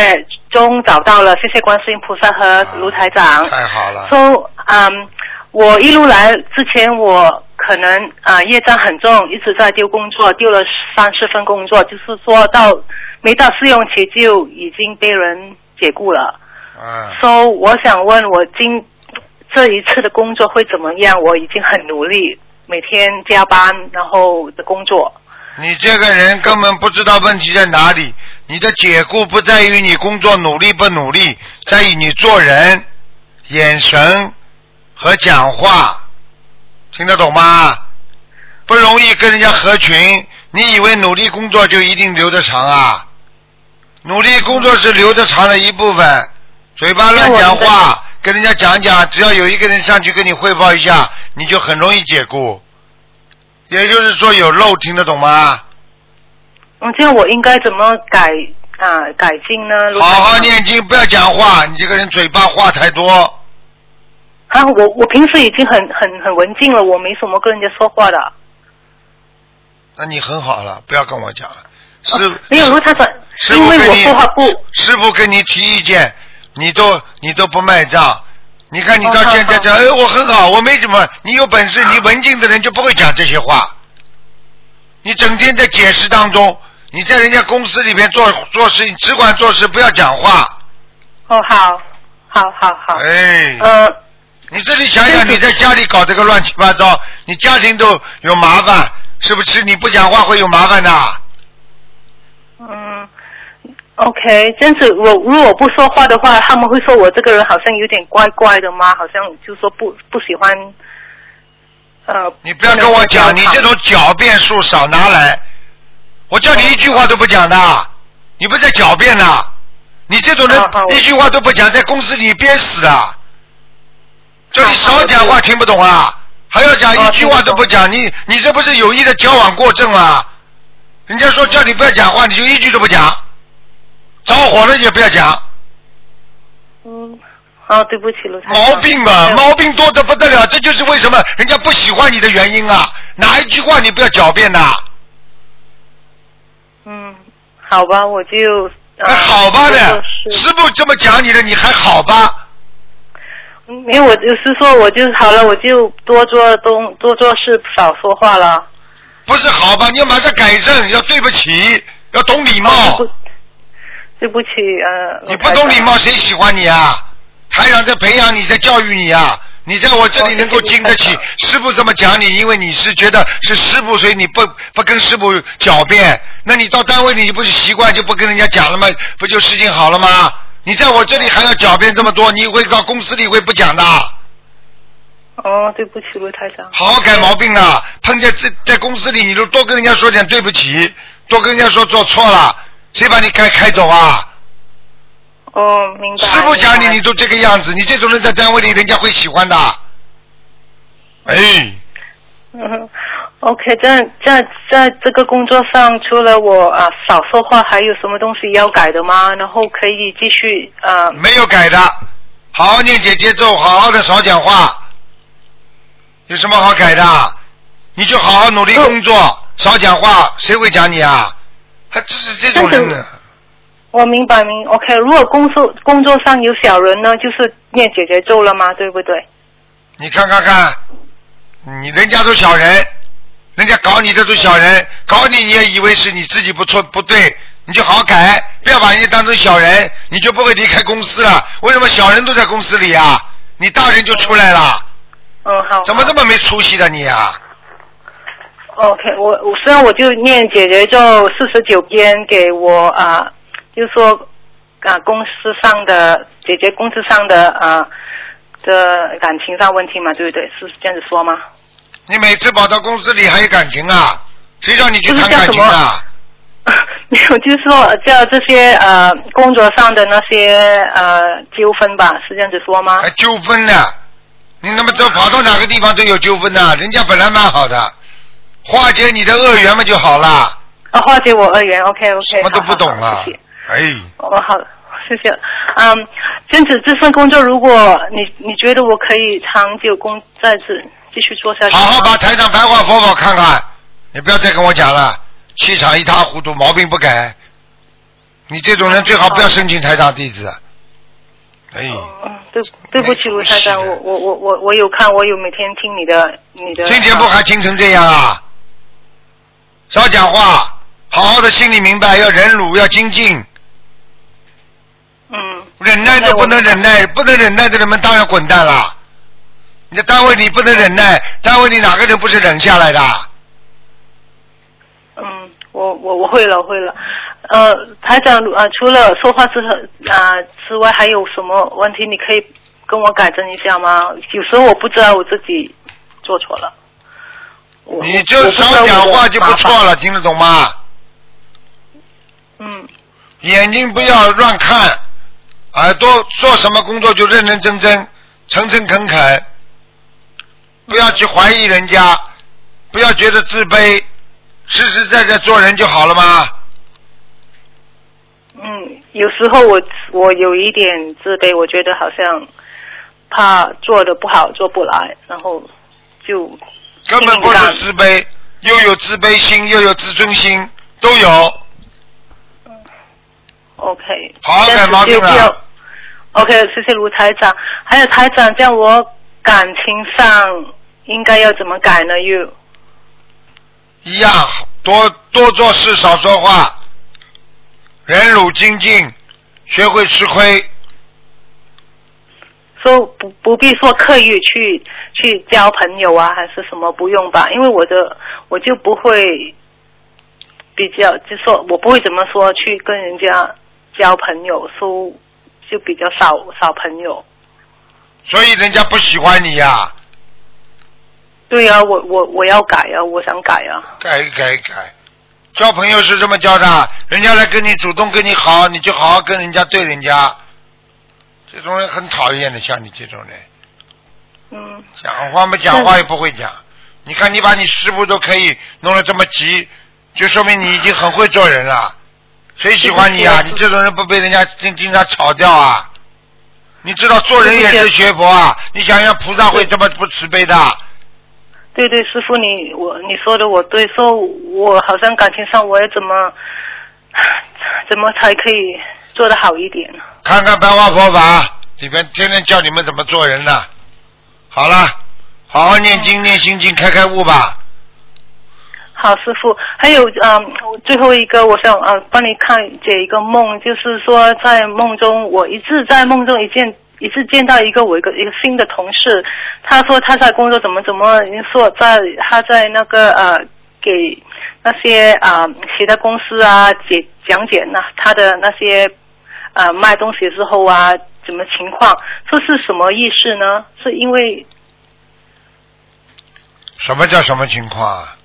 中找到了，谢谢观世音菩萨和卢台长。太好了。So，嗯，我一路来之前我可能啊、业障很重，一直在丢工作，丢了三四份工作，就是说到没到试用期就已经被人解雇了。嗯，So，我想问我今这一次的工作会怎么样？我已经很努力，每天加班，然后的工作。你这个人根本不知道问题在哪里。你的解雇不在于你工作努力不努力，在于你做人、眼神和讲话，听得懂吗？不容易跟人家合群。你以为努力工作就一定留得长啊？努力工作是留得长的一部分。嘴巴乱讲话，跟人家讲讲，只要有一个人上去跟你汇报一下，你就很容易解雇。也就是说有漏，听得懂吗？嗯，这样我应该怎么改啊、改进呢？好好念经，不要讲话。你这个人嘴巴话太多，啊，我我平时已经很很很文静了，我没什么跟人家说话的。那你很好了，不要跟我讲了。师、哦没有卢台长，师因为我说话不师傅跟你提意见，你都你都不卖账。你看你到现在这，哎，我很好，我没什么。你有本事，你文静的人就不会讲这些话。你整天在解释当中，你在人家公司里面做做事，你只管做事，不要讲话。哦，好，好，好，好。哎，呃，你这里想想，你在家里搞这个乱七八糟，你家庭都有麻烦，是不是？你不讲话会有麻烦的。嗯，OK，这样子我如果不说话的话，他们会说我这个人好像有点怪怪的吗？好像就说不不喜欢。呃，你不要跟我讲，你这种狡辩术少拿来。我叫你一句话都不讲的，你不是在狡辩的。你这种人一句话都不讲，在公司里憋死的。叫你少讲话，听不懂啊？还要讲哦一句话都不讲，你你这不是有意的矫枉过正吗？人家说叫你不要讲话，你就一句都不讲，着火了也不要讲，嗯，好，对不起，卢台。毛病嘛，毛病多的不得了，这就是为什么人家不喜欢你的原因啊！哪一句话你不要狡辩呐？嗯，好吧，我就。呃还好吧的，是师傅这么讲你的，你还好吧？嗯没有，我就是说，我就好了，我就多做东多做事，少说话了。不是好吧？你要马上改正，要对不起，要懂礼貌。哦对不起，呃。你不懂礼貌，谁喜欢你啊？台长在培养你，在教育你啊！你在我这里能够经得起 哦师傅这么讲你，因为你是觉得是师傅，所以你不不跟师傅狡辩。那你到单位里，你不是习惯就不跟人家讲了吗？不就事情好了吗？你在我这里还要狡辩这么多，你会到公司里会不讲的？哦，对不起，卢台长。好好改毛病啊！碰见在在公司里，你就多跟人家说点对不起，多跟人家说做错了，谁把你开开走啊？哦，明白。师傅讲你，你都这个样子，你这种人在单位里，人家会喜欢的。哎，嗯，OK，在在在这个工作上，除了我啊少说话，还有什么东西要改的吗？然后可以继续啊。没有改的，好好念姐姐咒，好好的少讲话，有什么好改的？你就好好努力工作，少讲话，谁会讲你啊？还就是这种人呢？我明白明 OK，如果工作工作上有小人呢，就是念姐姐咒了吗？对不对？你看看看，你人家都小人，人家搞你这种小人，搞你你也以为是你自己不错不对，你就好好改，不要把人家当成小人，你就不会离开公司了。为什么小人都在公司里啊？你大人就出来了，嗯，好。怎么这么没出息的你啊？OK，我我虽然我就念姐姐就四十九篇给我啊，就说啊公司上的姐姐公司上的啊的感情上问题嘛，对不对？是这样子说吗？你每次跑到公司里还有感情啊？谁叫你去谈感情的啊？没有，就是说叫这些呃工作上的那些呃纠纷吧，是这样子说吗？还纠纷呢？你那么走跑到哪个地方都有纠纷呢？人家本来蛮好的，化解你的恶缘嘛就好了。啊，化解我恶缘，OK OK。什么都不懂了谢谢。！哎，哦，好，谢谢。嗯，这样子这份工作，如果你你觉得我可以长久工在此继续做下去，好好把台长白话佛法看看，你不要再跟我讲了，气场一塌糊涂，毛病不改。你这种人最好不要申请台长弟子。哎，嗯，对对不起，卢台长，我我我我我有看，我有每天听你的你的。今天不还听成这样啊？少讲话，好好的心里明白，要忍辱，要精进，嗯。忍耐都不能忍耐，不能忍耐的人们当然滚蛋了。你在单位里不能忍耐，单位里哪个人不是忍下来的？嗯，我我我会了，会了。呃，台长，呃，除了说话之后啊、之外，还有什么问题你可以跟我改正一下吗？有时候我不知道我自己做错了。我你就少讲话就不错。了，听得懂吗？嗯眼睛不要乱看，耳朵做什么工作就认认真真、诚诚恳恳，不要去怀疑人家，不要觉得自卑，实实在在做人就好了吗？嗯，有时候我我有一点自卑，我觉得好像怕做的不好，做不来，然后就根本不是自卑，又有自卑心，又有自尊心，都有。OK。好好改毛病 OK，谢谢卢台长。还有台长，这样我感情上应该要怎么改呢？又一样，多多做事，少说话，忍辱精进，学会吃亏。说不不必说刻意去去交朋友啊，还是什么不用吧？因为我的我就不会比较，就说我不会怎么说去跟人家交朋友，说就比较少少朋友。所以人家不喜欢你呀、对呀、我我我要改呀、我想改呀、改改改。交朋友是这么交的，人家来跟你主动跟你好，你就好好跟人家对人家。这种人很讨厌的，像你这种人，嗯，讲话嘛讲话也不会讲。你看你把你师傅都可以弄得这么急，就说明你已经很会做人了。谁喜欢你啊？你这种人不被人家经经常炒掉啊？你知道做人也是学佛啊？你想想菩萨会这么不慈悲的？对对，师傅你我你说的我对，说我好像感情上我也怎么怎么才可以做得好一点？看看白话佛法里边天天教你们怎么做人的。好了，好好念经念心经，开开悟吧。好，师傅，还有嗯，最后一个，我想呃帮你看解一个梦，就是说在梦中，我一次在梦中一见一次见到一个我一个一个新的同事，他说他在工作怎么怎么，说在他在那个呃给那些啊、其他公司啊解讲解那他的那些呃卖东西之后啊怎么情况，这是什么意思呢？是因为什么叫什么情况啊？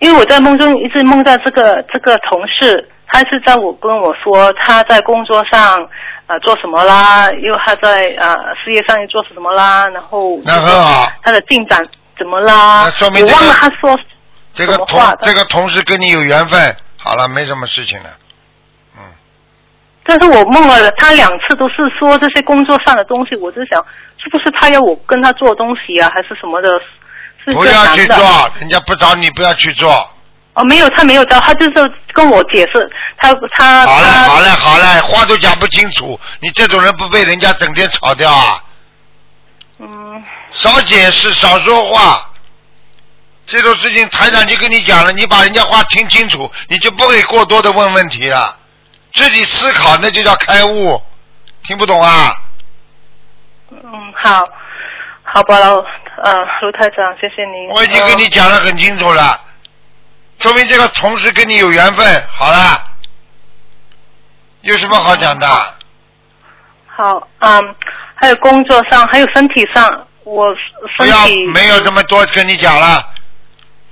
因为我在梦中一直梦到这个这个同事，他是在我跟我说他在工作上呃做什么啦，又他在呃事业上又做什么啦，然后那很好，他的进展怎么啦？那说明这个我忘了他说这个同这个同事跟你有缘分，好了，没什么事情了。但是我梦了，他两次都是说这些工作上的东西，我就想是不是他要我跟他做东西啊，还是什么的？是不要去做，人家不找你，不要去做。哦，没有，他没有找，他就是跟我解释，他他好嘞，好嘞，好嘞，话都讲不清楚，你这种人不被人家整天吵掉啊？嗯，少解释，少说话。这种事情台长就跟你讲了，你把人家话听清楚，你就不会过多的问问题了。自己思考，那就叫开悟。听不懂啊？嗯，好，好吧，老呃，卢台长，谢谢您。我已经跟你呃讲的很清楚了，说明这个同事跟你有缘分。好了，有什么好讲的？好，嗯，还有工作上，还有身体上，我不要身体没有这么多跟你讲了。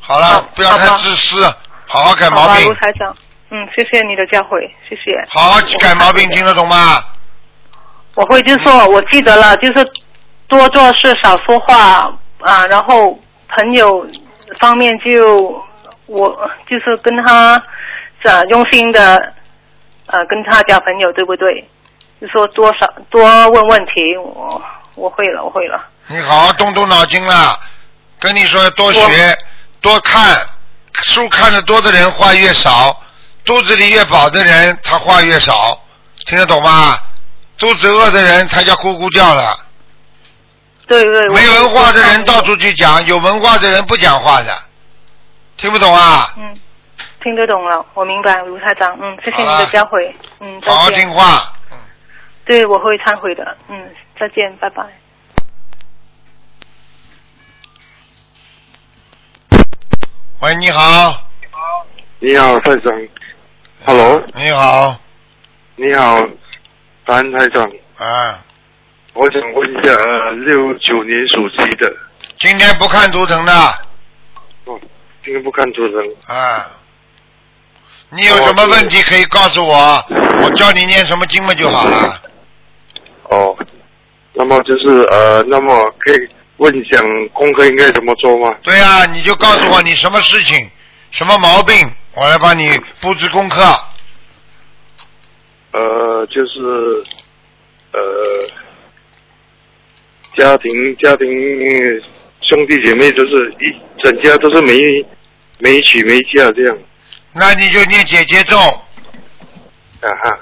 好了，不要太自私，好好改毛，病卢，台长，嗯，谢谢你的教诲，谢谢。好好改毛病，听得懂吗？我会就是说，我记得了，就是多做事，少说话啊，然后朋友方面就我就是跟他啊用心的呃跟他交朋友，对不对？就说多少多问问题，我我会了，我会了。你好好动动脑筋啦，跟你说多学多看，书看的多的人话越少，肚子里越饱的人他话越少，听得懂吗？肚子饿的人才叫咕咕叫了。对对。没文化的人到处去讲，有文化的人不讲话的，听不懂啊？嗯，听得懂了，我明白，卢台长，嗯，谢谢你的教诲，嗯，再见。好好听话。对，我会忏悔的，嗯，再见，拜拜。喂，你好。你好，台长。Hello，你好。你好，丹台长。啊，我想问一下，呃，六九年属鸡的，今天不看图腾的哦，今天不看图腾。啊。你有什么问题可以告诉我，我教你念什么经嘛就好了。哦，那么就是呃，那么可以问下功课应该怎么做吗？对啊，你就告诉我你什么事情，什么毛病，我来帮你布置功课。呃，就是呃，家庭家庭呃兄弟姐妹都是一整家都是没没娶没嫁这样那你就念姐姐咒，啊哈。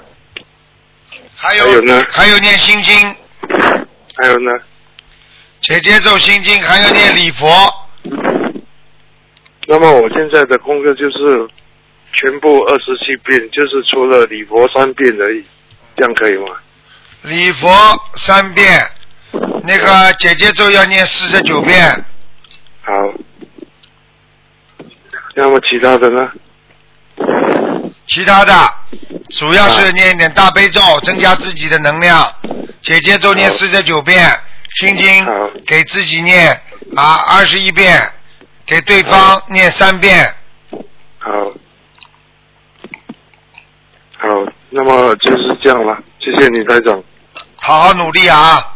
还有还有呢还有念心经，还有呢？姐姐咒心经，还有念礼佛。那么我现在的功课就是全部二十七遍，就是除了礼佛三遍而已，这样可以吗？礼佛三遍，那个姐姐咒要念四十九遍，好。那么其他的呢？其他的主要是念一点大悲咒，增加自己的能量。姐姐咒念四十九遍，心经给自己念啊二十一遍，给对方念三遍。好，好，那么就是这样了，谢谢你台长。好好努力啊！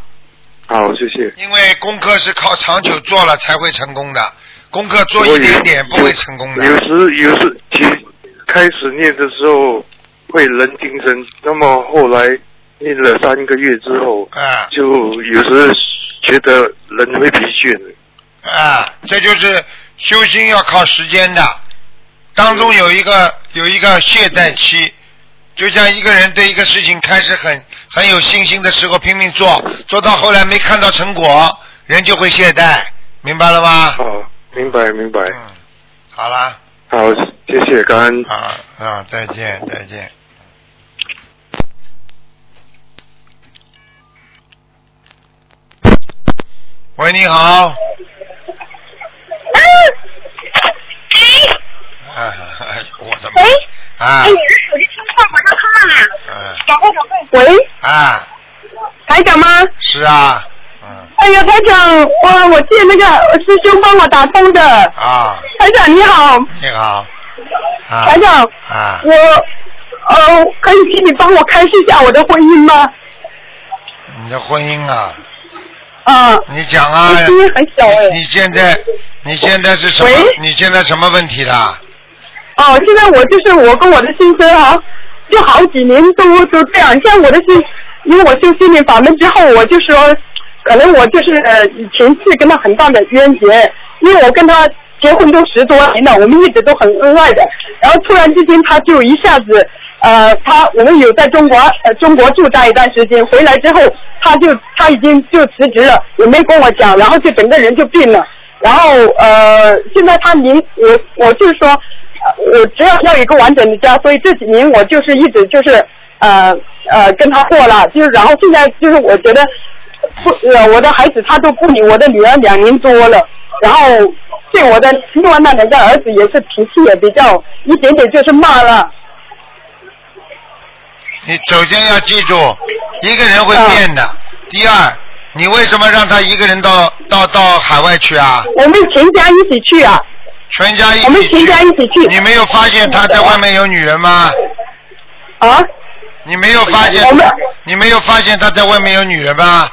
好，谢谢。因为功课是靠长久做了才会成功的，功课做一点点不会成功的。有时有时其开始念的时候会人精神，那么后来念了三个月之后，啊就有时觉得人会疲倦。啊，这就是修心要靠时间的，当中有一个有一个懈怠期，就像一个人对一个事情开始很很有信心的时候拼命做，做到后来没看到成果，人就会懈怠，明白了吗？哦，明白明白。嗯好啦，好，谢谢，感恩。啊啊，再见再见。喂，你好。啊，我怎么？啊哎，你的手机马上看啊！啊赶快赶快。喂，啊，台长吗？是啊，嗯哎呀，台长，我我借那个师兄帮我打通的。啊，台长你好，你好。啊。台长，啊，我呃，可以请你帮我开示一下我的婚姻吗？你的婚姻啊，啊。你讲啊我，声音很小哎。你现在你现在是什么？你现在什么问题啦？哦，现在我就是我跟我的先生哈，就好几年都都这样。像我的心，因为我修心灵法门之后，我就说，可能我就是呃前是跟他很大的冤结，因为我跟他结婚都十多年了，我们一直都很恩爱的。然后突然之间他就一下子，呃，他我们有在中国呃中国驻扎一段时间，回来之后他就他已经就辞职了，也没跟我讲，然后就整个人就病了。然后呃，现在他您我我就是说。呃我只要要一个完整的家，所以这几年我就是一直就是呃呃跟他过了，就是然后现在就是我觉得不呃我的孩子他都不理我的女儿两年多了，然后对我的另外那两个儿子也是脾气也比较一点点就是骂了，你首先要记住，一个人会变的。第二，你为什么让他一个人到到到海外去啊？我们全家一起去啊，全家一起去。我们全家一起去。你没有发现他在外面有女人吗？啊？你没有发现我们？你没有发现他在外面有女人吗？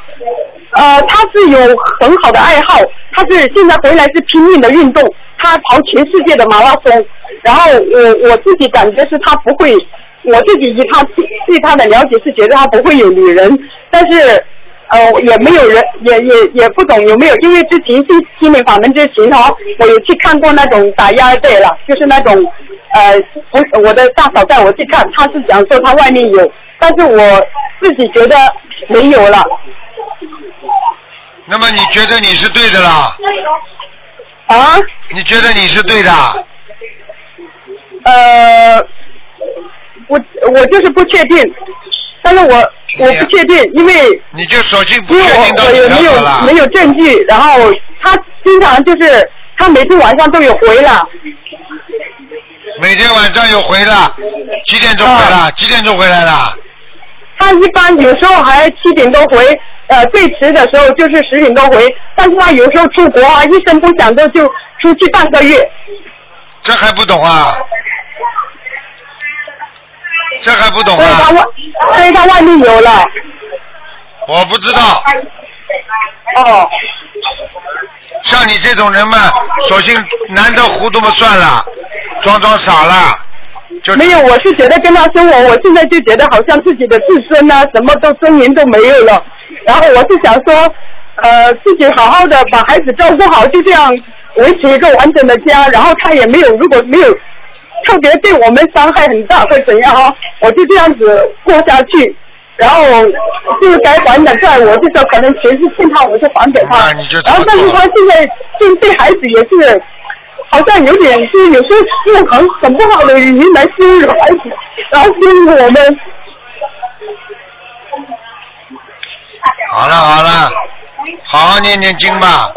呃，他是有很好的爱好，他是现在回来是拼命的运动，他跑全世界的马拉松。然后我我自己感觉是他不会，我自己以他对他的了解是觉得他不会有女人，但是呃也没有人也也也不懂有没有，因为之前信心灵法门之前哦，我有去看过那种打压队了，就是那种呃我我的大嫂带我去看，她是讲说她外面有，但是我自己觉得没有了。那么你觉得你是对的啦？啊？你觉得你是对的？呃，我我就是不确定，但是我我不确定，因为你就索性不确定到我也没有。没有证据，然后他经常就是他每天晚上都有回了，每天晚上有回了，几点钟回啊了？几点钟回来了？他一般有时候还七点多回，呃最迟的时候就是十点多回，但是他有时候出国啊，一声不响的就出去半个月。这还不懂啊？这还不懂啊？所以他外，所以他外面有了。我不知道。哦。像你这种人嘛，索性难得糊涂嘛算了，装装傻了。没有，我是觉得跟他生活，我现在就觉得好像自己的自尊啊，什么都尊严都没有了。然后我是想说，呃，自己好好的把孩子照顾好，就这样维持一个完整的家。然后他也没有，如果没有特别对我们伤害很大会怎样哈，我就这样子过下去。然后就是该还的债，我就说可能钱是欠他，我就还给他。那你就然后但是他现在就对孩子也是，好像有点就是有时候用很很不好的语言来羞辱孩子，然后羞辱我们。好了好了，好好念念经吧。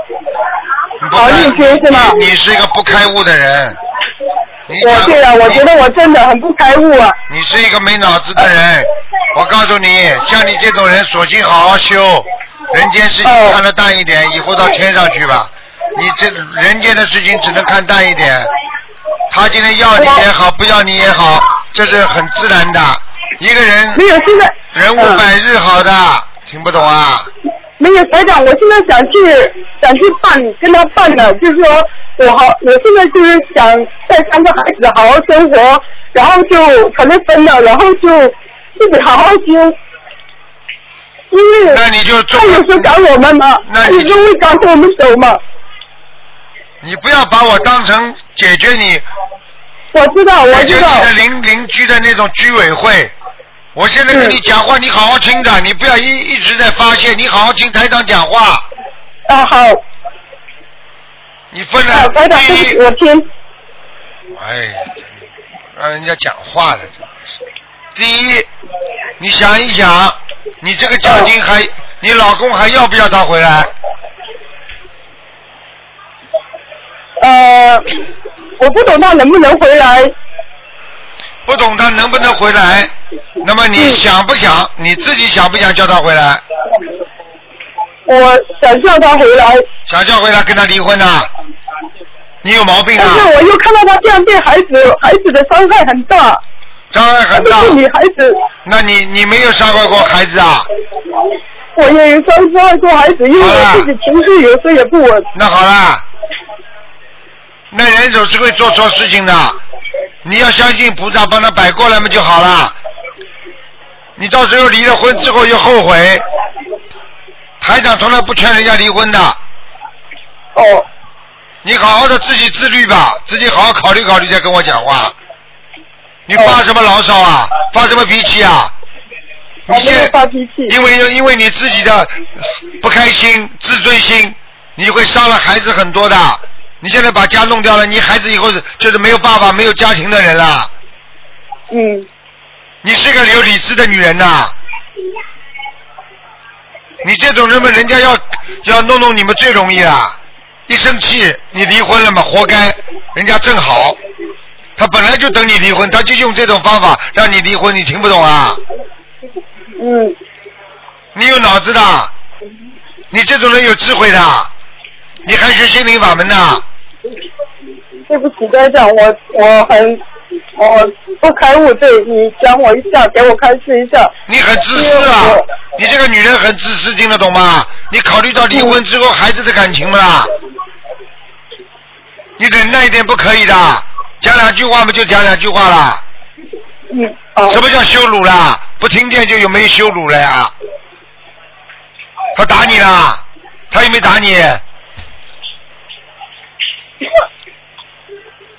好念经是吗你你是一个不开悟的人。我对了，我觉得我真的很不开悟啊。你是一个没脑子的人，我告诉你，像你这种人，索性好好修，人间事情哦看得淡一点，以后到天上去吧。你这人间的事情只能看淡一点。他今天要你也好，不要你也好，这是很自然的。一个人没有，现在人无百日好的，听不懂啊？没有台长，我现在想去想去办跟他办的，就是说我好，我现在就是想带三个孩子好好生活，然后就可能分了，然后就自己好好修。因为那你就他有时候赶我们嘛，那你他有时候会赶着我们走嘛。你不要把我当成解决你我知道，我解决知道你，的邻邻居的那种居委会。我现在跟你讲话，你好好听着，你不要一一直在发泄，你好好听台长讲话。啊好，你分啊了台长，对不第起，一，我听，哎，真的让人家讲话了，真的是。第一，你想一想，你这个奖金还，你老公还要不要他回来？呃，我不懂他能不能回来，不懂他能不能回来？那么你想不想？你自己想不想叫他回来？我想叫他回来，想叫回来跟他离婚呐、你有毛病啊但！是我又看到他这样对孩子，孩子的伤害很大，伤害很大特。别是女孩子，那你你没有伤害过孩子啊？我也有伤害过孩子，因为我自己情绪有时候也不稳。那好了，那人总是会做错事情的，你要相信菩萨帮他摆过来嘛就好了。你到时候离了婚之后又后悔，台长从来不劝人家离婚的。哦，你好好的自己自律吧，自己好好考虑考虑再跟我讲话。你发什么牢骚啊？发什么脾气啊？你先发脾气。因为因为你自己的不开心、自尊心，你会伤了孩子很多的。你现在把家弄掉了，你孩子以后就是没有爸爸、没有家庭的人了。嗯，你是个有理智的女人呐、你这种人嘛，人家要要弄弄你们最容易了。一生气，你离婚了嘛，活该。人家正好，他本来就等你离婚，他就用这种方法让你离婚，你听不懂啊？嗯，你有脑子的，你这种人有智慧的，你还学心灵法门的，对不起，家长，我我很我不开悟，对你讲我一下，给我开示一下。你很自私啊！你这个女人很自私，听得懂吗？你考虑到离婚之后孩子的感情不啦？你忍耐一点不可以的，讲两句话不就讲两句话啦。嗯，好。什么叫羞辱啦？不听见就有没有羞辱了呀？他打你啦，他有没有打你？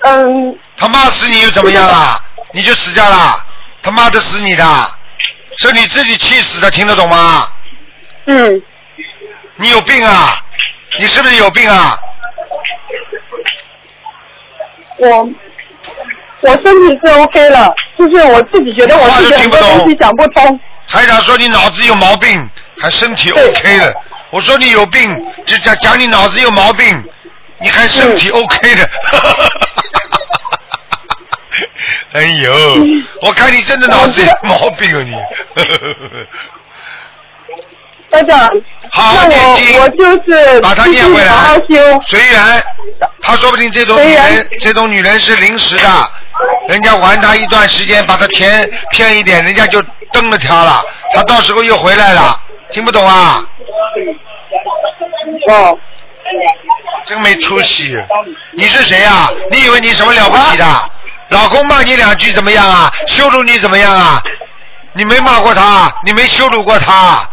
嗯，他骂死你又怎么样啦？你就死掉啦，他骂的死你的，是你自己气死的，听得懂吗？嗯，你有病啊？你是不是有病啊？我我身体是 OK 了，就是我自己觉得我自己很多东西讲不通。台长说你脑子有毛病，还身体 OK 了。我说你有病，就讲讲你脑子有毛病，你还身体 OK 的。哎呦，我看你真的脑子有毛病啊你。班长，好好那念经我我就是把它念回来。随缘，他说不定这种女人，这种女人是临时的，人家玩她一段时间，把她钱骗一点，人家就蹬了他了，他到时候又回来了，听不懂啊？哦。真没出息！你是谁啊？你以为你什么了不起的？老公骂你两句怎么样啊？羞辱你怎么样啊？你没骂过他，你没羞辱过他，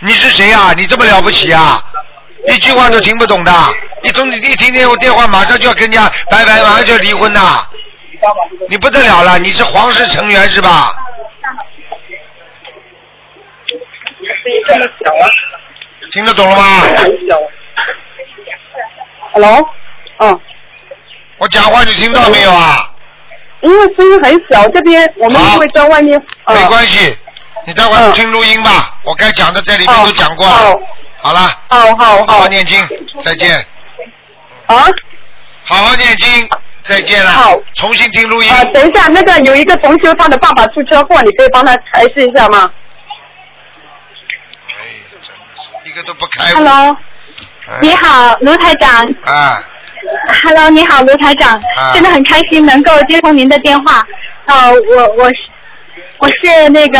你是谁啊？你这么了不起啊？一句话都听不懂的，一通一听见我电话，马上就要跟人家拜拜，马上就要离婚呐！你不得了了，你是皇室成员是吧？音这么小啊？听得懂了吗？Hello，嗯，我讲话你听到没有啊？因为声音很小，这边我们会在外面。呃没关系，你待会儿听录音吧，我该讲的在里面都讲过了。好了，好好好好念经，再见。啊？好好念经，再见了。好，重新听录音。啊，等一下，那个有一个同学，他的爸爸出车祸，你可以帮他开示一下吗哎，真的是一个都不开。Hello，哎你好，卢台长。啊，Hello，你好，卢台长，啊。真的很开心能够接通您的电话。呃，我我是我是那个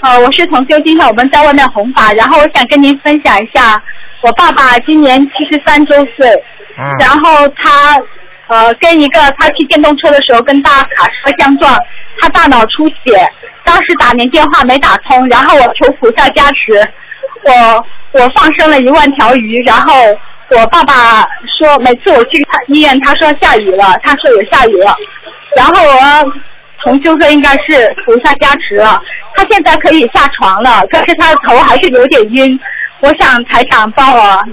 呃，我是从修今天我们在外面弘法，然后我想跟您分享一下，我爸爸今年七十三周岁，嗯。然后他呃跟一个他骑电动车的时候跟大卡车相撞，他大脑出血，当时打您电话没打通，然后我求菩萨加持，我我放生了一万条鱼，然后我爸爸说每次我去他医院，他说下雨了，他说有下雨了，然后我同修说应该是菩萨加持了，他现在可以下床了，可是他的头还是有点晕，我想台长帮我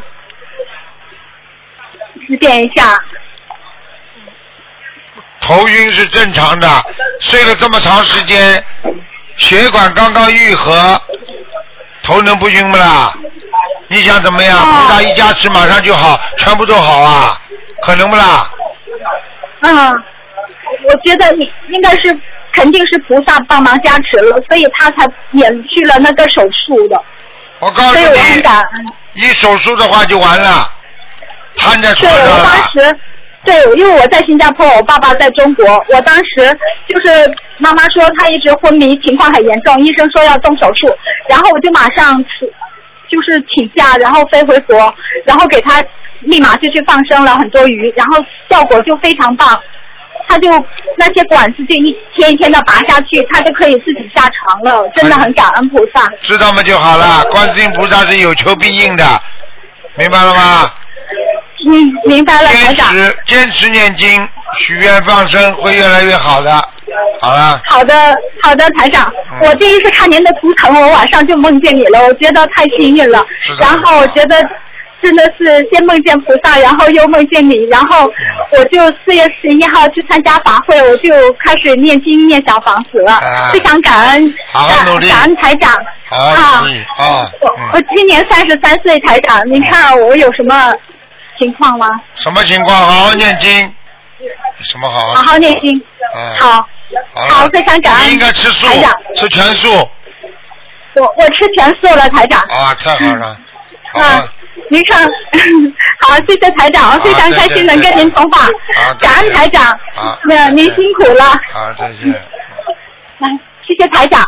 指点一下。头晕是正常的，睡了这么长时间，血管刚刚愈合，头能不晕不啦？你想怎么样？哦菩萨一加持马上就好，全部都好啊？可能不啦？嗯，我觉得你应该是肯定是菩萨帮忙加持了，所以他才免去了那个手术的。我告诉你，感恩。一手术的话就完了，瘫在对，床上我当。时，对，因为我在新加坡，我爸爸在中国，我当时就是妈妈说她一直昏迷，情况很严重，医生说要动手术，然后我就马上，就是请假，然后飞回国，然后给她立马就去放生了很多鱼，然后效果就非常棒。他就那些管子就一天一天的拔下去，他就可以自己下床了，真的很感恩菩萨。知道吗就好了。观世音菩萨是有求必应的，明白了吗？嗯，明白了，台坚长。持坚持念经，许愿放生会越来越好的。好了，好的，好的，台长，我第一次看您的图腾，我晚上就梦见你了，我觉得太幸运了。然后我觉得真的是先梦见菩萨，然后又梦见你，然后我就四月十一号去参加法会，我就开始念经念小房子了，啊非常感恩，好好努力感恩台长。好好努力啊！我我今年三十三岁，台长，您看我有什么情况吗？什么情况？好好念经。什么好？好好念经。嗯好，好好，非常感恩。你应该吃素台长，，吃全素我我吃全素了，台长。啊！太好了，好啊，，您看，好，谢谢台长，我非常开心能跟您通话，感恩台长，那您辛苦了，好，再见。来，谢谢台长。